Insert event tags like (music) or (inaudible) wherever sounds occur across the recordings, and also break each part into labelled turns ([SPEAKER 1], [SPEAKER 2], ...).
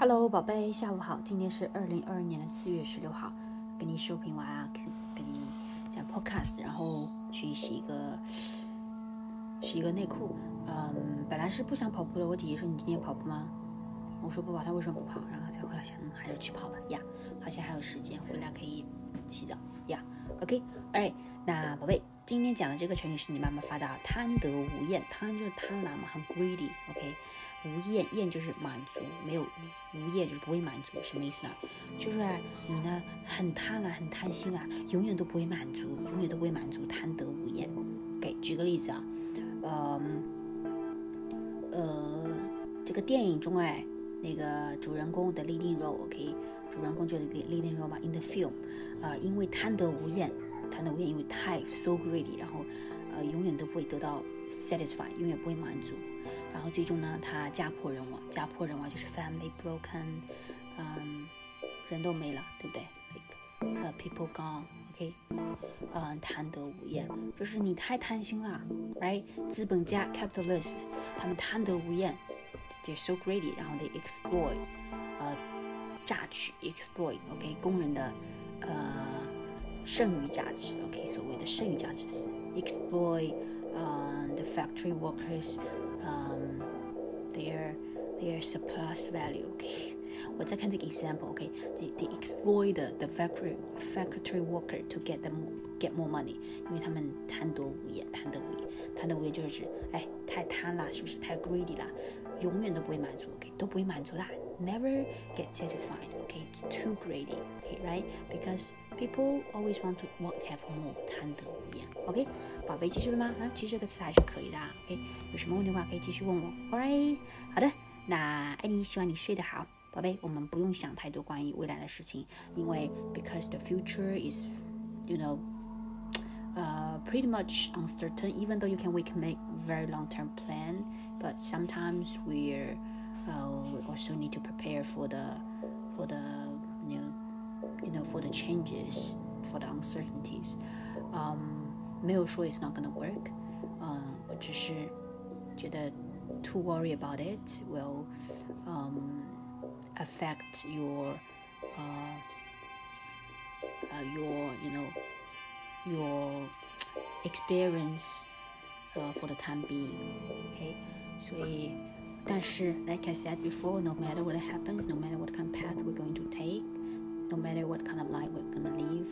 [SPEAKER 1] Hello，宝贝，下午好。今天是二零二二年的四月十六号，给你视频完啊，给你讲 Podcast，然后去洗一个洗一个内裤。嗯，本来是不想跑步的，我姐姐说你今天跑步吗？我说不跑，她为什么不跑？然后她后来想，嗯，还是去跑吧呀，好像还有时间，回来可以洗澡呀。OK，哎那宝贝，今天讲的这个成语是你妈妈发的啊，贪得无厌。贪就是贪婪嘛，很 greedy，OK。无厌，厌就是满足，没有无厌就是不会满足，什么意思呢？就是啊，你呢很贪婪，很贪心啊，永远都不会满足，永远都不会满足，贪得无厌。给举个例子啊，呃呃，这个电影中哎，那个主人公的 leading role，OK，主人公就是 leading role 嘛，in the film，呃，因为贪得无厌，贪得无厌，因为太 so greedy，然后呃，永远都不会得到 satisfied，永远不会满足。然后最终呢，他家破人亡，家破人亡就是 family broken，嗯，人都没了，对不对？呃，people gone，OK，嗯，贪得无厌，就是你太贪心了，right？资本家 capitalist，他们贪得无厌，they're so greedy，然后 they exploit，呃，榨取 exploit，OK，工人的呃剩余价值，OK，所谓的剩余价值是 exploit，呃，the factory workers。um, their their surplus value. Okay, (laughs) 我再看这个 example. Okay, they they exploit the, the factory factory worker to get them get more money，因为他们贪多无厌，贪得无厌，贪得无厌就是指哎太贪了，是不是太 greedy 啦？永远都不会满足，OK，都不会满足啦 ，never get satisfied，OK，too greedy，OK，right？Because people always want to want to have more，贪得无厌，OK？宝贝记住了吗？啊，其实这个词还是可以的，OK？有什么问题的话可以继续问我，Alright？好的，那爱你，希望你睡得好，宝贝，我们不用想太多关于未来的事情，因为 because the future is，you know。uh, pretty much uncertain even though you can we can make very long-term plan but sometimes we're uh, we also need to prepare for the for the you know you know for the changes for the uncertainties um 没有说 it's not gonna work 嗯我只是觉得 to worry about it will um affect your uh, uh your you know your experience uh, for the time being. Okay, 所以， 但是 like I said before, no matter what happens, no matter what kind of path we're going to take, no matter what kind of life we're gonna live,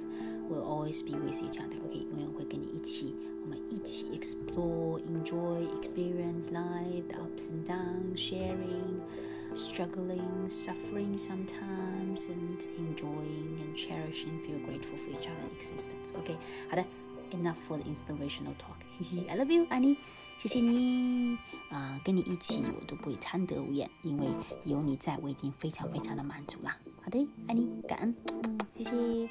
[SPEAKER 1] we'll always be with each other. Okay，永远会跟你一起，我们一起 explore, enjoy, experience life, the ups and downs, sharing struggling, suffering sometimes, and enjoying and cherishing, feel grateful for each other's existence. OK，好的，enough for the inspirational talk. (laughs) I love you, 爱你， 谢谢你啊、跟你一起我都不会贪得无厌，因为有你在，我已经非常非常的满足啦。好的，爱你，感恩，谢谢。